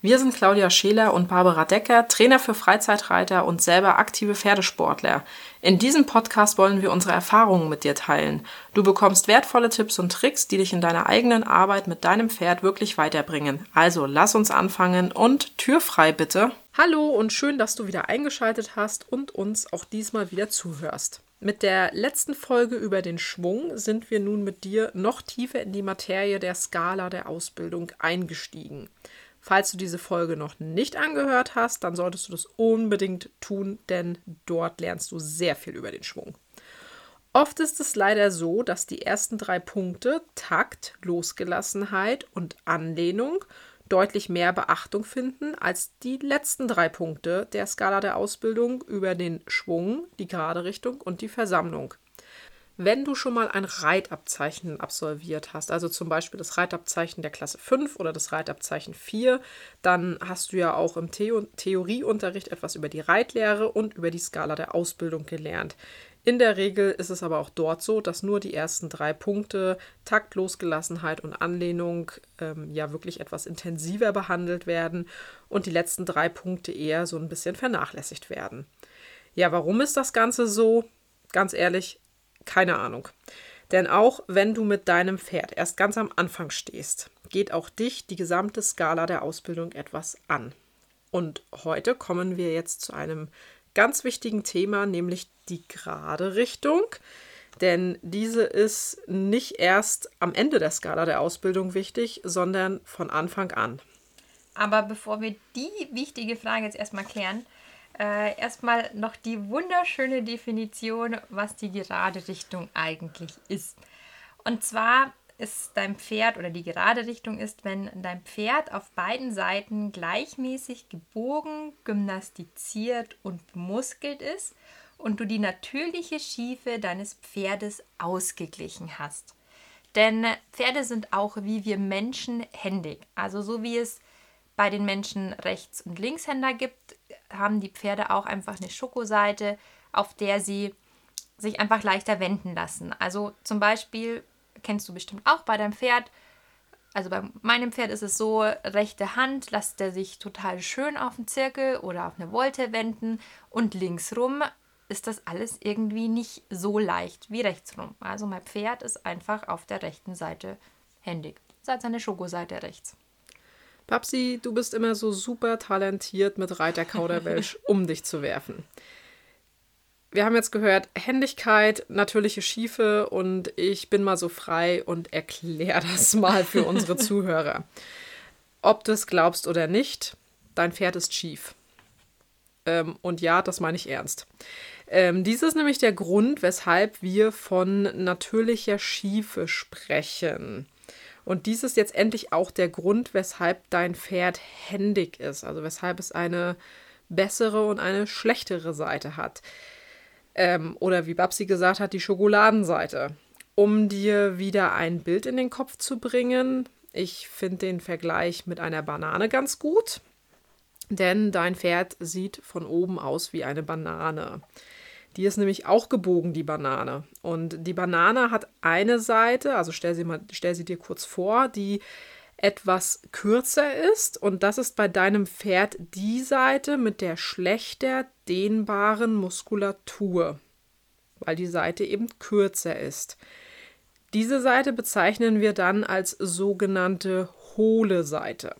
Wir sind Claudia Scheler und Barbara Decker, Trainer für Freizeitreiter und selber aktive Pferdesportler. In diesem Podcast wollen wir unsere Erfahrungen mit dir teilen. Du bekommst wertvolle Tipps und Tricks, die dich in deiner eigenen Arbeit mit deinem Pferd wirklich weiterbringen. Also lass uns anfangen und Tür frei bitte. Hallo und schön, dass du wieder eingeschaltet hast und uns auch diesmal wieder zuhörst. Mit der letzten Folge über den Schwung sind wir nun mit dir noch tiefer in die Materie der Skala der Ausbildung eingestiegen. Falls du diese Folge noch nicht angehört hast, dann solltest du das unbedingt tun, denn dort lernst du sehr viel über den Schwung. Oft ist es leider so, dass die ersten drei Punkte Takt, Losgelassenheit und Anlehnung deutlich mehr Beachtung finden als die letzten drei Punkte der Skala der Ausbildung über den Schwung, die gerade Richtung und die Versammlung. Wenn du schon mal ein Reitabzeichen absolviert hast, also zum Beispiel das Reitabzeichen der Klasse 5 oder das Reitabzeichen 4, dann hast du ja auch im Theo Theorieunterricht etwas über die Reitlehre und über die Skala der Ausbildung gelernt. In der Regel ist es aber auch dort so, dass nur die ersten drei Punkte, Takt, Losgelassenheit und Anlehnung, ähm, ja wirklich etwas intensiver behandelt werden und die letzten drei Punkte eher so ein bisschen vernachlässigt werden. Ja, warum ist das Ganze so? Ganz ehrlich, keine Ahnung. Denn auch wenn du mit deinem Pferd erst ganz am Anfang stehst, geht auch dich die gesamte Skala der Ausbildung etwas an. Und heute kommen wir jetzt zu einem ganz wichtigen Thema, nämlich die gerade Richtung. Denn diese ist nicht erst am Ende der Skala der Ausbildung wichtig, sondern von Anfang an. Aber bevor wir die wichtige Frage jetzt erstmal klären, äh, erstmal noch die wunderschöne Definition, was die gerade Richtung eigentlich ist. Und zwar ist dein Pferd oder die gerade Richtung ist, wenn dein Pferd auf beiden Seiten gleichmäßig gebogen, gymnastiziert und bemuskelt ist und du die natürliche Schiefe deines Pferdes ausgeglichen hast. Denn Pferde sind auch wie wir Menschen händig. Also so wie es bei den Menschen Rechts- und Linkshänder gibt, haben die Pferde auch einfach eine Schokoseite, auf der sie sich einfach leichter wenden lassen. Also zum Beispiel kennst du bestimmt auch bei deinem Pferd. Also bei meinem Pferd ist es so, rechte Hand lässt er sich total schön auf den Zirkel oder auf eine Wolte wenden und linksrum ist das alles irgendwie nicht so leicht wie rechtsrum. Also mein Pferd ist einfach auf der rechten Seite händig. Seit seine Schokoseite rechts. Papsi, du bist immer so super talentiert mit Reiter Kauderwelsch um dich zu werfen. Wir haben jetzt gehört, Händigkeit, natürliche Schiefe und ich bin mal so frei und erkläre das mal für unsere Zuhörer. Ob du es glaubst oder nicht, dein Pferd ist schief. Ähm, und ja, das meine ich ernst. Ähm, dies ist nämlich der Grund, weshalb wir von natürlicher Schiefe sprechen. Und dies ist jetzt endlich auch der Grund, weshalb dein Pferd händig ist, also weshalb es eine bessere und eine schlechtere Seite hat. Ähm, oder wie Babsi gesagt hat, die Schokoladenseite. Um dir wieder ein Bild in den Kopf zu bringen, ich finde den Vergleich mit einer Banane ganz gut, denn dein Pferd sieht von oben aus wie eine Banane. Die ist nämlich auch gebogen, die Banane. Und die Banane hat eine Seite, also stell sie, mal, stell sie dir kurz vor, die etwas kürzer ist. Und das ist bei deinem Pferd die Seite mit der schlechter dehnbaren Muskulatur, weil die Seite eben kürzer ist. Diese Seite bezeichnen wir dann als sogenannte hohle Seite.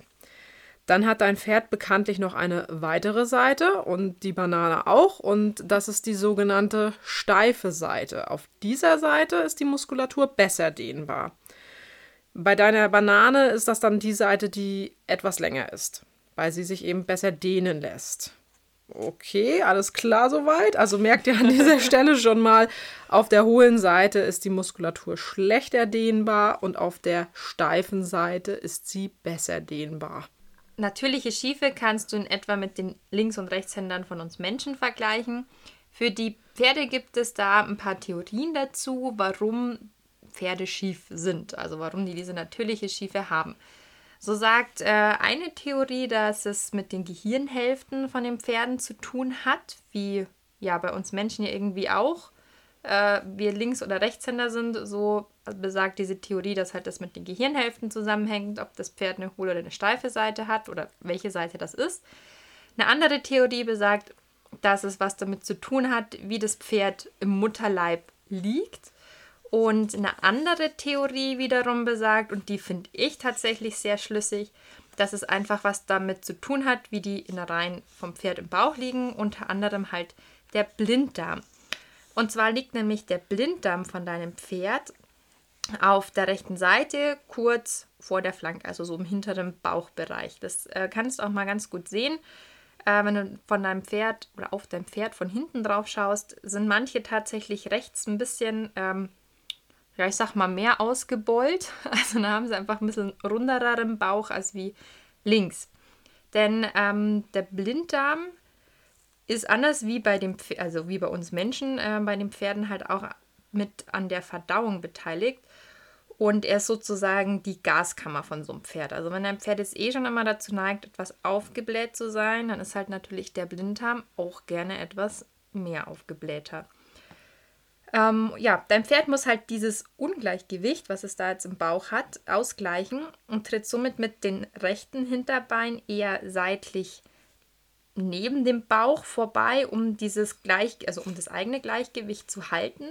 Dann hat dein Pferd bekanntlich noch eine weitere Seite und die Banane auch und das ist die sogenannte steife Seite. Auf dieser Seite ist die Muskulatur besser dehnbar. Bei deiner Banane ist das dann die Seite, die etwas länger ist, weil sie sich eben besser dehnen lässt. Okay, alles klar soweit. Also merkt ihr an dieser Stelle schon mal, auf der hohlen Seite ist die Muskulatur schlechter dehnbar und auf der steifen Seite ist sie besser dehnbar. Natürliche Schiefe kannst du in etwa mit den Links- und Rechtshändern von uns Menschen vergleichen. Für die Pferde gibt es da ein paar Theorien dazu, warum Pferde schief sind, also warum die diese natürliche Schiefe haben. So sagt äh, eine Theorie, dass es mit den Gehirnhälften von den Pferden zu tun hat, wie ja bei uns Menschen ja irgendwie auch. Äh, wir Links- oder Rechtshänder sind, so besagt diese Theorie, dass halt das mit den Gehirnhälften zusammenhängt, ob das Pferd eine hohle oder eine steife Seite hat oder welche Seite das ist. Eine andere Theorie besagt, dass es was damit zu tun hat, wie das Pferd im Mutterleib liegt. Und eine andere Theorie wiederum besagt, und die finde ich tatsächlich sehr schlüssig, dass es einfach was damit zu tun hat, wie die Innereien vom Pferd im Bauch liegen, unter anderem halt der Blinddarm. Und zwar liegt nämlich der Blinddarm von deinem Pferd auf der rechten Seite, kurz vor der Flanke, also so im hinteren Bauchbereich. Das äh, kannst du auch mal ganz gut sehen. Äh, wenn du von deinem Pferd oder auf dein Pferd von hinten drauf schaust, sind manche tatsächlich rechts ein bisschen ähm, ja, ich sag mal, mehr ausgebeult. Also da haben sie einfach ein bisschen rundereren Bauch als wie links. Denn ähm, der Blinddarm ist anders wie bei dem, also wie bei uns Menschen, äh, bei den Pferden halt auch mit an der Verdauung beteiligt. Und er ist sozusagen die Gaskammer von so einem Pferd. Also wenn ein Pferd jetzt eh schon immer dazu neigt, etwas aufgebläht zu sein, dann ist halt natürlich der Blinddarm auch gerne etwas mehr aufgeblähter. Ähm, ja, dein Pferd muss halt dieses Ungleichgewicht, was es da jetzt im Bauch hat, ausgleichen und tritt somit mit den rechten Hinterbeinen eher seitlich neben dem Bauch vorbei, um dieses Gleich, also um das eigene Gleichgewicht zu halten.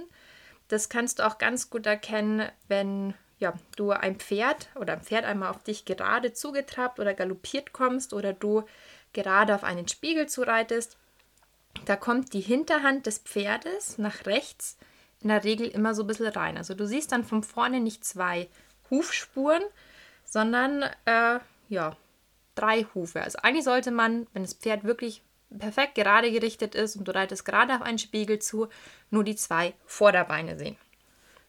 Das kannst du auch ganz gut erkennen, wenn ja, du ein Pferd oder ein Pferd einmal auf dich gerade zugetrabt oder galoppiert kommst oder du gerade auf einen Spiegel zureitest. Da kommt die Hinterhand des Pferdes nach rechts in der Regel immer so ein bisschen rein. Also du siehst dann von vorne nicht zwei Hufspuren, sondern äh, ja, drei Hufe. Also eigentlich sollte man, wenn das Pferd wirklich perfekt gerade gerichtet ist und du reitest gerade auf einen Spiegel zu, nur die zwei Vorderbeine sehen.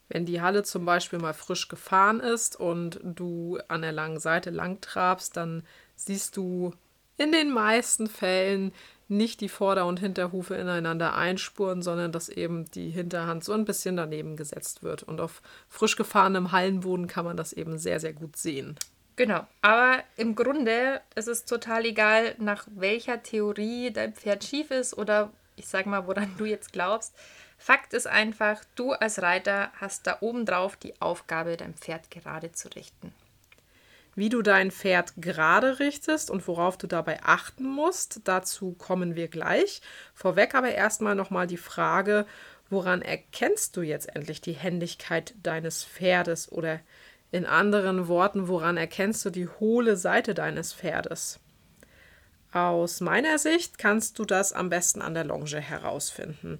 Wenn die Halle zum Beispiel mal frisch gefahren ist und du an der langen Seite lang trabst, dann siehst du in den meisten Fällen nicht die Vorder- und Hinterhufe ineinander einspuren, sondern dass eben die Hinterhand so ein bisschen daneben gesetzt wird. Und auf frisch gefahrenem Hallenboden kann man das eben sehr, sehr gut sehen. Genau, aber im Grunde ist es total egal, nach welcher Theorie dein Pferd schief ist oder ich sag mal, woran du jetzt glaubst. Fakt ist einfach, du als Reiter hast da oben drauf die Aufgabe, dein Pferd gerade zu richten. Wie du dein Pferd gerade richtest und worauf du dabei achten musst, dazu kommen wir gleich. Vorweg aber erstmal nochmal die Frage, woran erkennst du jetzt endlich die Händigkeit deines Pferdes oder in anderen Worten, woran erkennst du die hohle Seite deines Pferdes? Aus meiner Sicht kannst du das am besten an der Longe herausfinden.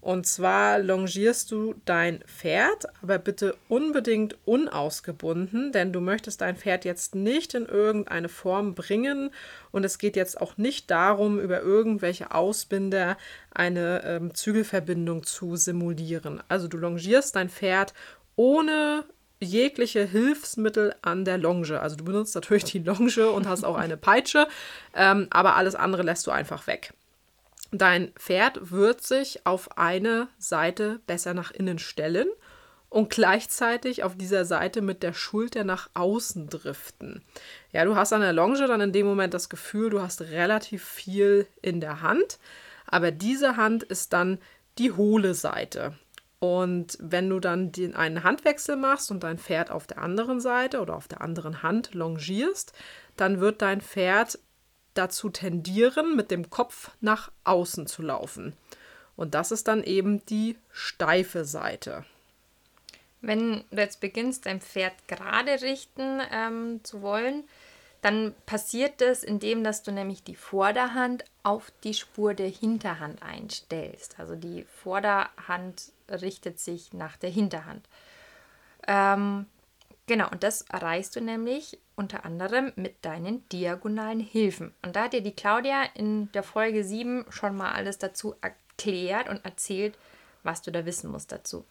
Und zwar longierst du dein Pferd, aber bitte unbedingt unausgebunden, denn du möchtest dein Pferd jetzt nicht in irgendeine Form bringen. Und es geht jetzt auch nicht darum, über irgendwelche Ausbinder eine ähm, Zügelverbindung zu simulieren. Also du longierst dein Pferd ohne jegliche Hilfsmittel an der Longe. Also du benutzt natürlich die Longe und hast auch eine Peitsche, ähm, aber alles andere lässt du einfach weg. Dein Pferd wird sich auf eine Seite besser nach innen stellen und gleichzeitig auf dieser Seite mit der Schulter nach außen driften. Ja, du hast an der Longe dann in dem Moment das Gefühl, du hast relativ viel in der Hand, aber diese Hand ist dann die hohle Seite. Und wenn du dann den einen Handwechsel machst und dein Pferd auf der anderen Seite oder auf der anderen Hand longierst, dann wird dein Pferd dazu tendieren, mit dem Kopf nach außen zu laufen. Und das ist dann eben die steife Seite. Wenn du jetzt beginnst, dein Pferd gerade richten ähm, zu wollen, dann passiert das, indem dass du nämlich die Vorderhand auf die Spur der Hinterhand einstellst. Also die Vorderhand richtet sich nach der Hinterhand. Ähm, genau, und das erreichst du nämlich unter anderem mit deinen diagonalen Hilfen. Und da hat dir die Claudia in der Folge 7 schon mal alles dazu erklärt und erzählt, was du da wissen musst dazu.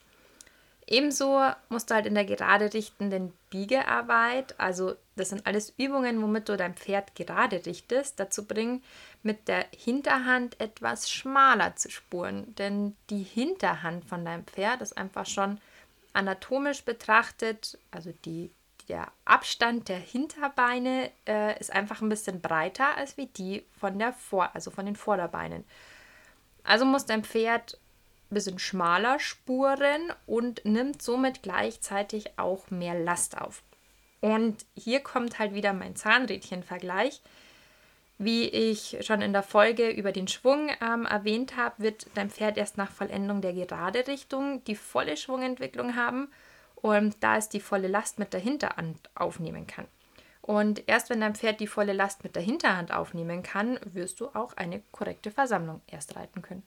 Ebenso musst du halt in der gerade richtenden Biegearbeit, also das sind alles Übungen, womit du dein Pferd gerade richtest, dazu bringen, mit der Hinterhand etwas schmaler zu spuren. Denn die Hinterhand von deinem Pferd ist einfach schon anatomisch betrachtet, also die, der Abstand der Hinterbeine äh, ist einfach ein bisschen breiter als wie die von der Vor, also von den Vorderbeinen. Also muss dein Pferd ein bisschen schmaler spuren und nimmt somit gleichzeitig auch mehr Last auf. Und hier kommt halt wieder mein Zahnrädchen-Vergleich. Wie ich schon in der Folge über den Schwung ähm, erwähnt habe, wird dein Pferd erst nach Vollendung der gerade Richtung die volle Schwungentwicklung haben und da es die volle Last mit der Hinterhand aufnehmen kann. Und erst wenn dein Pferd die volle Last mit der Hinterhand aufnehmen kann, wirst du auch eine korrekte Versammlung erst reiten können.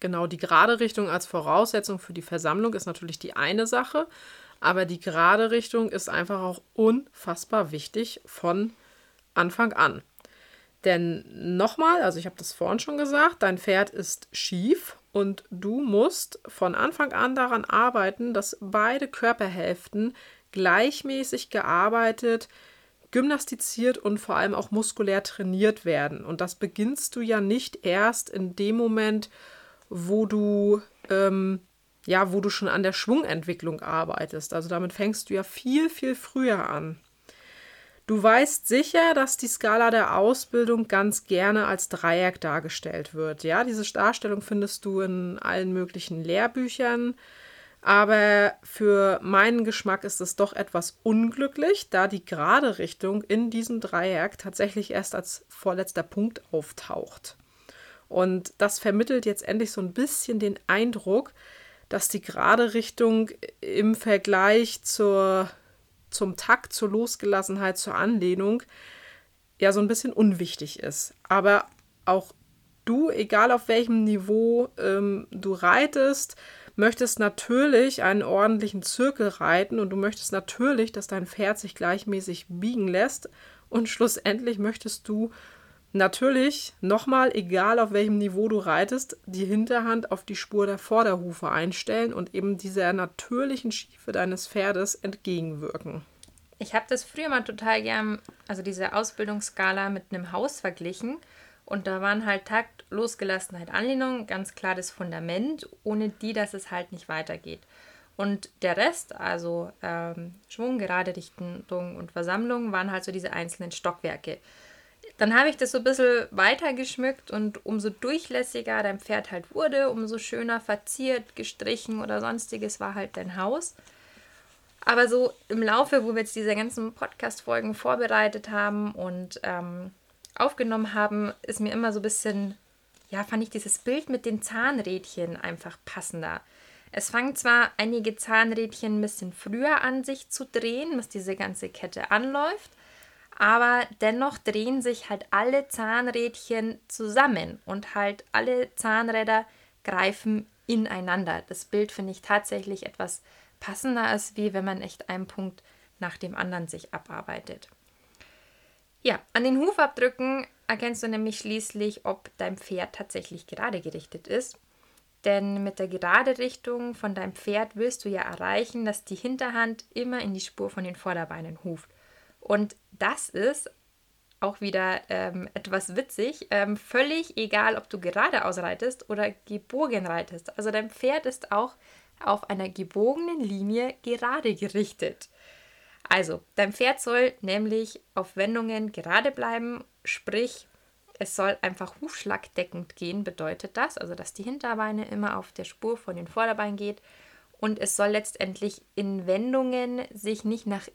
Genau, die gerade Richtung als Voraussetzung für die Versammlung ist natürlich die eine Sache, aber die gerade Richtung ist einfach auch unfassbar wichtig von Anfang an. Denn nochmal, also ich habe das vorhin schon gesagt, dein Pferd ist schief und du musst von Anfang an daran arbeiten, dass beide Körperhälften gleichmäßig gearbeitet, gymnastiziert und vor allem auch muskulär trainiert werden. Und das beginnst du ja nicht erst in dem Moment, wo du ähm, ja, wo du schon an der Schwungentwicklung arbeitest. Also damit fängst du ja viel, viel früher an. Du weißt sicher, dass die Skala der Ausbildung ganz gerne als Dreieck dargestellt wird. Ja, diese Darstellung findest du in allen möglichen Lehrbüchern. Aber für meinen Geschmack ist es doch etwas unglücklich, da die gerade Richtung in diesem Dreieck tatsächlich erst als vorletzter Punkt auftaucht. Und das vermittelt jetzt endlich so ein bisschen den Eindruck, dass die gerade Richtung im Vergleich zur zum Takt, zur Losgelassenheit, zur Anlehnung ja so ein bisschen unwichtig ist. Aber auch du, egal auf welchem Niveau ähm, du reitest, möchtest natürlich einen ordentlichen Zirkel reiten und du möchtest natürlich, dass dein Pferd sich gleichmäßig biegen lässt und schlussendlich möchtest du natürlich nochmal, egal auf welchem Niveau du reitest, die Hinterhand auf die Spur der Vorderhufe einstellen und eben dieser natürlichen Schiefe deines Pferdes entgegenwirken. Ich habe das früher mal total gern, also diese Ausbildungsskala mit einem Haus verglichen. Und da waren halt Takt, Losgelassenheit, Anlehnung, ganz klar das Fundament, ohne die, dass es halt nicht weitergeht. Und der Rest, also ähm, Schwung, gerade Richtung und Versammlung, waren halt so diese einzelnen Stockwerke. Dann habe ich das so ein bisschen weiter geschmückt und umso durchlässiger dein Pferd halt wurde, umso schöner verziert, gestrichen oder sonstiges war halt dein Haus. Aber so im Laufe, wo wir jetzt diese ganzen Podcast-Folgen vorbereitet haben und ähm, aufgenommen haben, ist mir immer so ein bisschen, ja, fand ich dieses Bild mit den Zahnrädchen einfach passender. Es fangen zwar einige Zahnrädchen ein bisschen früher an, sich zu drehen, bis diese ganze Kette anläuft, aber dennoch drehen sich halt alle Zahnrädchen zusammen und halt alle Zahnräder greifen ineinander. Das Bild finde ich tatsächlich etwas passender ist, wie wenn man echt einen Punkt nach dem anderen sich abarbeitet. Ja, an den Hufabdrücken erkennst du nämlich schließlich, ob dein Pferd tatsächlich gerade gerichtet ist. Denn mit der gerade Richtung von deinem Pferd willst du ja erreichen, dass die Hinterhand immer in die Spur von den Vorderbeinen huft. Und das ist auch wieder ähm, etwas witzig, ähm, völlig egal, ob du gerade ausreitest oder gebogen reitest. Also dein Pferd ist auch auf einer gebogenen Linie gerade gerichtet. Also, dein Pferd soll nämlich auf Wendungen gerade bleiben, sprich, es soll einfach hufschlagdeckend gehen, bedeutet das, also dass die Hinterbeine immer auf der Spur von den Vorderbeinen geht und es soll letztendlich in Wendungen sich nicht nach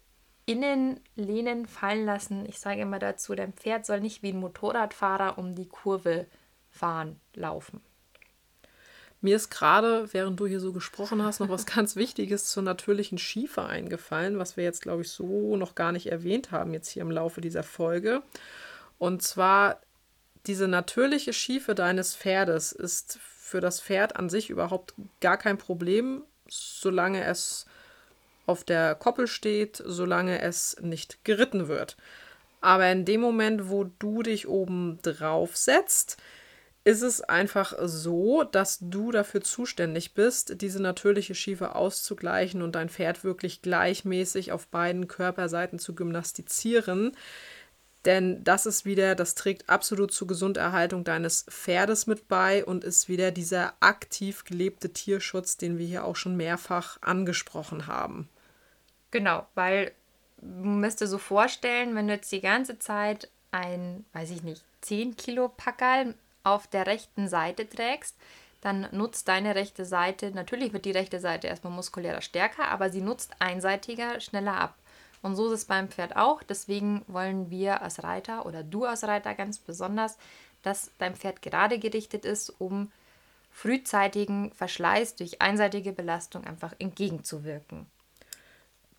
innen lehnen, fallen lassen. Ich sage immer dazu, dein Pferd soll nicht wie ein Motorradfahrer um die Kurve fahren, laufen. Mir ist gerade, während du hier so gesprochen hast, noch was ganz Wichtiges zur natürlichen Schiefe eingefallen, was wir jetzt, glaube ich, so noch gar nicht erwähnt haben, jetzt hier im Laufe dieser Folge. Und zwar diese natürliche Schiefe deines Pferdes ist für das Pferd an sich überhaupt gar kein Problem, solange es auf der Koppel steht, solange es nicht geritten wird. Aber in dem Moment, wo du dich oben drauf setzt, ist es einfach so, dass du dafür zuständig bist, diese natürliche Schiefe auszugleichen und dein Pferd wirklich gleichmäßig auf beiden Körperseiten zu gymnastizieren. Denn das ist wieder, das trägt absolut zur Gesunderhaltung deines Pferdes mit bei und ist wieder dieser aktiv gelebte Tierschutz, den wir hier auch schon mehrfach angesprochen haben. Genau, weil du musst dir so vorstellen, wenn du jetzt die ganze Zeit ein, weiß ich nicht, 10 Kilo Packerl auf der rechten Seite trägst, dann nutzt deine rechte Seite, natürlich wird die rechte Seite erstmal muskulärer stärker, aber sie nutzt einseitiger schneller ab. Und so ist es beim Pferd auch. Deswegen wollen wir als Reiter oder du als Reiter ganz besonders, dass dein Pferd gerade gerichtet ist, um frühzeitigen Verschleiß durch einseitige Belastung einfach entgegenzuwirken.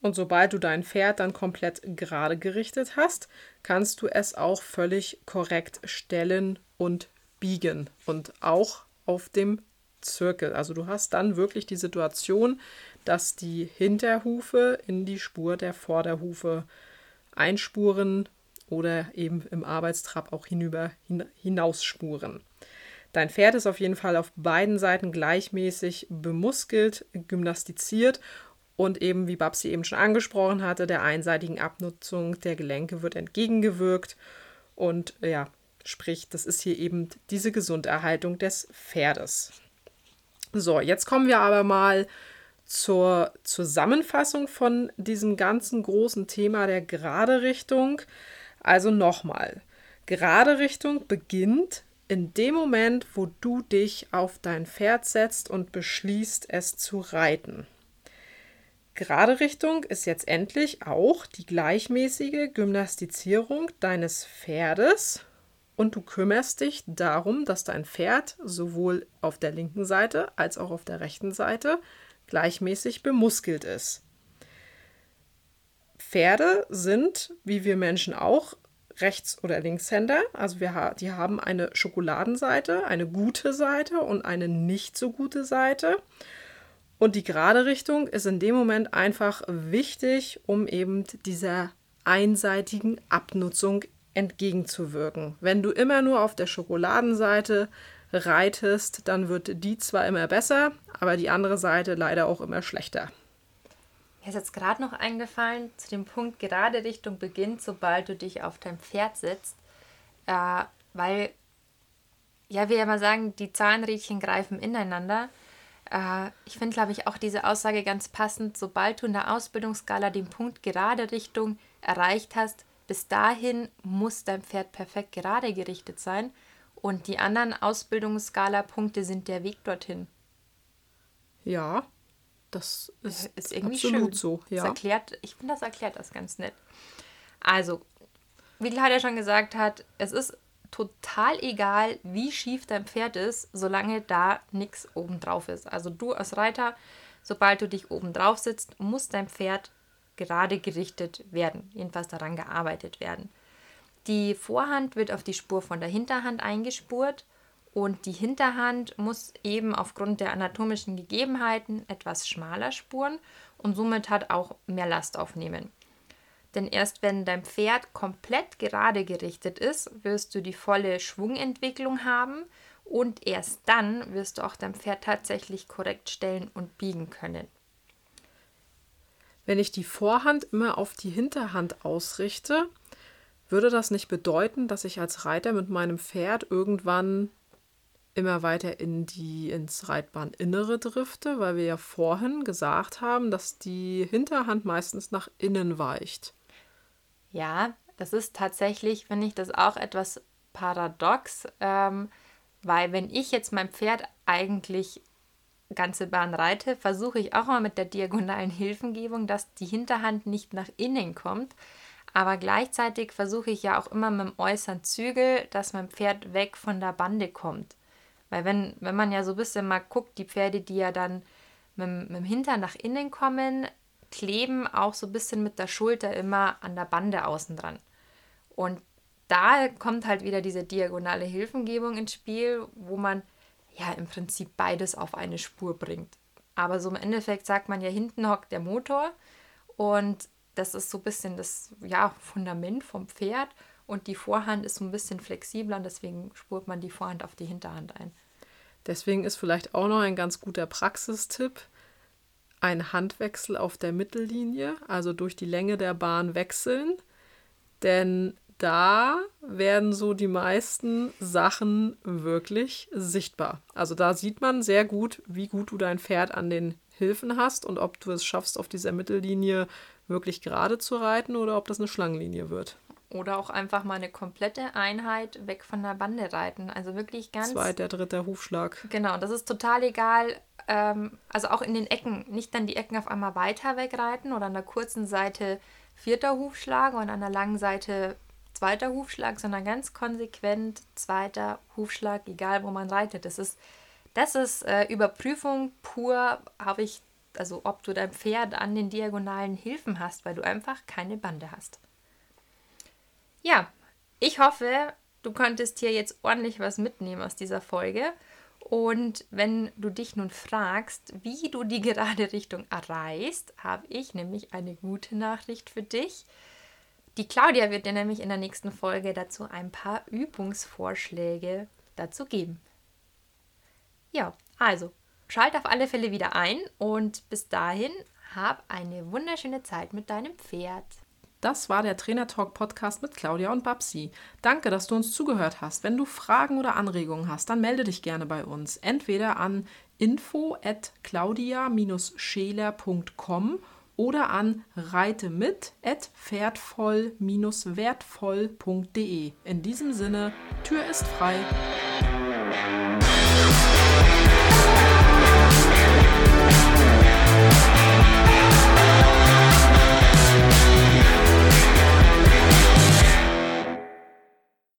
Und sobald du dein Pferd dann komplett gerade gerichtet hast, kannst du es auch völlig korrekt stellen und biegen und auch auf dem Zirkel. Also du hast dann wirklich die Situation, dass die Hinterhufe in die Spur der Vorderhufe einspuren oder eben im Arbeitstrab auch hinüber hin, hinausspuren. Dein Pferd ist auf jeden Fall auf beiden Seiten gleichmäßig bemuskelt, gymnastiziert und eben, wie Babsi eben schon angesprochen hatte, der einseitigen Abnutzung der Gelenke wird entgegengewirkt. Und ja, sprich, das ist hier eben diese Gesunderhaltung des Pferdes. So, jetzt kommen wir aber mal zur Zusammenfassung von diesem ganzen großen Thema der Gerade Richtung. Also nochmal, Gerade Richtung beginnt in dem Moment, wo du dich auf dein Pferd setzt und beschließt, es zu reiten. Gerade Richtung ist jetzt endlich auch die gleichmäßige Gymnastizierung deines Pferdes und du kümmerst dich darum, dass dein Pferd sowohl auf der linken Seite als auch auf der rechten Seite gleichmäßig bemuskelt ist. Pferde sind, wie wir Menschen auch, Rechts- oder Linkshänder. Also wir, die haben eine Schokoladenseite, eine gute Seite und eine nicht so gute Seite. Und die gerade Richtung ist in dem Moment einfach wichtig, um eben dieser einseitigen Abnutzung entgegenzuwirken. Wenn du immer nur auf der Schokoladenseite reitest, dann wird die zwar immer besser, aber die andere Seite leider auch immer schlechter. Mir ist jetzt gerade noch eingefallen, zu dem Punkt gerade Richtung beginnt, sobald du dich auf dein Pferd sitzt, äh, weil, ja, wir ja mal sagen, die Zahnrädchen greifen ineinander. Äh, ich finde, glaube ich, auch diese Aussage ganz passend, sobald du in der Ausbildungsskala den Punkt gerade Richtung erreicht hast, bis dahin muss dein Pferd perfekt gerade gerichtet sein und die anderen Ausbildungsskala-Punkte sind der Weg dorthin. Ja, das ist, ist irgendwie absolut schön. so. Ja. Das erklärt, ich finde, das erklärt das ganz nett. Also, wie Claudia schon gesagt hat, es ist total egal, wie schief dein Pferd ist, solange da nichts oben drauf ist. Also du als Reiter, sobald du dich oben drauf sitzt, muss dein Pferd gerade gerichtet werden, jedenfalls daran gearbeitet werden. Die Vorhand wird auf die Spur von der Hinterhand eingespurt und die Hinterhand muss eben aufgrund der anatomischen Gegebenheiten etwas schmaler spuren und somit hat auch mehr Last aufnehmen. Denn erst wenn dein Pferd komplett gerade gerichtet ist, wirst du die volle Schwungentwicklung haben und erst dann wirst du auch dein Pferd tatsächlich korrekt stellen und biegen können. Wenn ich die Vorhand immer auf die Hinterhand ausrichte, würde das nicht bedeuten, dass ich als Reiter mit meinem Pferd irgendwann immer weiter in die, ins Reitbahninnere drifte, weil wir ja vorhin gesagt haben, dass die Hinterhand meistens nach innen weicht. Ja, das ist tatsächlich, finde ich, das auch etwas paradox, ähm, weil wenn ich jetzt mein Pferd eigentlich ganze Bahn reite, versuche ich auch mal mit der diagonalen Hilfengebung, dass die Hinterhand nicht nach innen kommt. Aber gleichzeitig versuche ich ja auch immer mit dem äußeren Zügel, dass mein Pferd weg von der Bande kommt. Weil wenn, wenn man ja so ein bisschen mal guckt, die Pferde, die ja dann mit, mit dem Hintern nach innen kommen, kleben auch so ein bisschen mit der Schulter immer an der Bande außen dran. Und da kommt halt wieder diese diagonale Hilfengebung ins Spiel, wo man ja im Prinzip beides auf eine Spur bringt. Aber so im Endeffekt sagt man ja, hinten hockt der Motor und das ist so ein bisschen das ja, Fundament vom Pferd und die Vorhand ist so ein bisschen flexibler und deswegen spurt man die Vorhand auf die Hinterhand ein. Deswegen ist vielleicht auch noch ein ganz guter Praxistipp ein Handwechsel auf der Mittellinie, also durch die Länge der Bahn wechseln, denn da werden so die meisten Sachen wirklich sichtbar. Also da sieht man sehr gut, wie gut du dein Pferd an den Hilfen hast und ob du es schaffst, auf dieser Mittellinie wirklich gerade zu reiten oder ob das eine Schlangenlinie wird. Oder auch einfach mal eine komplette Einheit weg von der Bande reiten. Also wirklich ganz. Zweiter, dritter Hufschlag. Genau, das ist total egal. Ähm, also auch in den Ecken. Nicht dann die Ecken auf einmal weiter wegreiten oder an der kurzen Seite vierter Hufschlag und an der langen Seite zweiter Hufschlag, sondern ganz konsequent zweiter Hufschlag, egal wo man reitet. Das ist, das ist äh, Überprüfung pur, habe ich, also ob du dein Pferd an den diagonalen Hilfen hast, weil du einfach keine Bande hast. Ja, ich hoffe, du konntest hier jetzt ordentlich was mitnehmen aus dieser Folge. Und wenn du dich nun fragst, wie du die gerade Richtung erreichst, habe ich nämlich eine gute Nachricht für dich. Die Claudia wird dir nämlich in der nächsten Folge dazu ein paar Übungsvorschläge dazu geben. Ja, also schalt auf alle Fälle wieder ein und bis dahin hab eine wunderschöne Zeit mit deinem Pferd. Das war der Trainer Talk Podcast mit Claudia und Babsi. Danke, dass du uns zugehört hast. Wenn du Fragen oder Anregungen hast, dann melde dich gerne bei uns. Entweder an info at claudia-scheler.com oder an reite mit at pferdvoll-wertvoll.de. In diesem Sinne, Tür ist frei.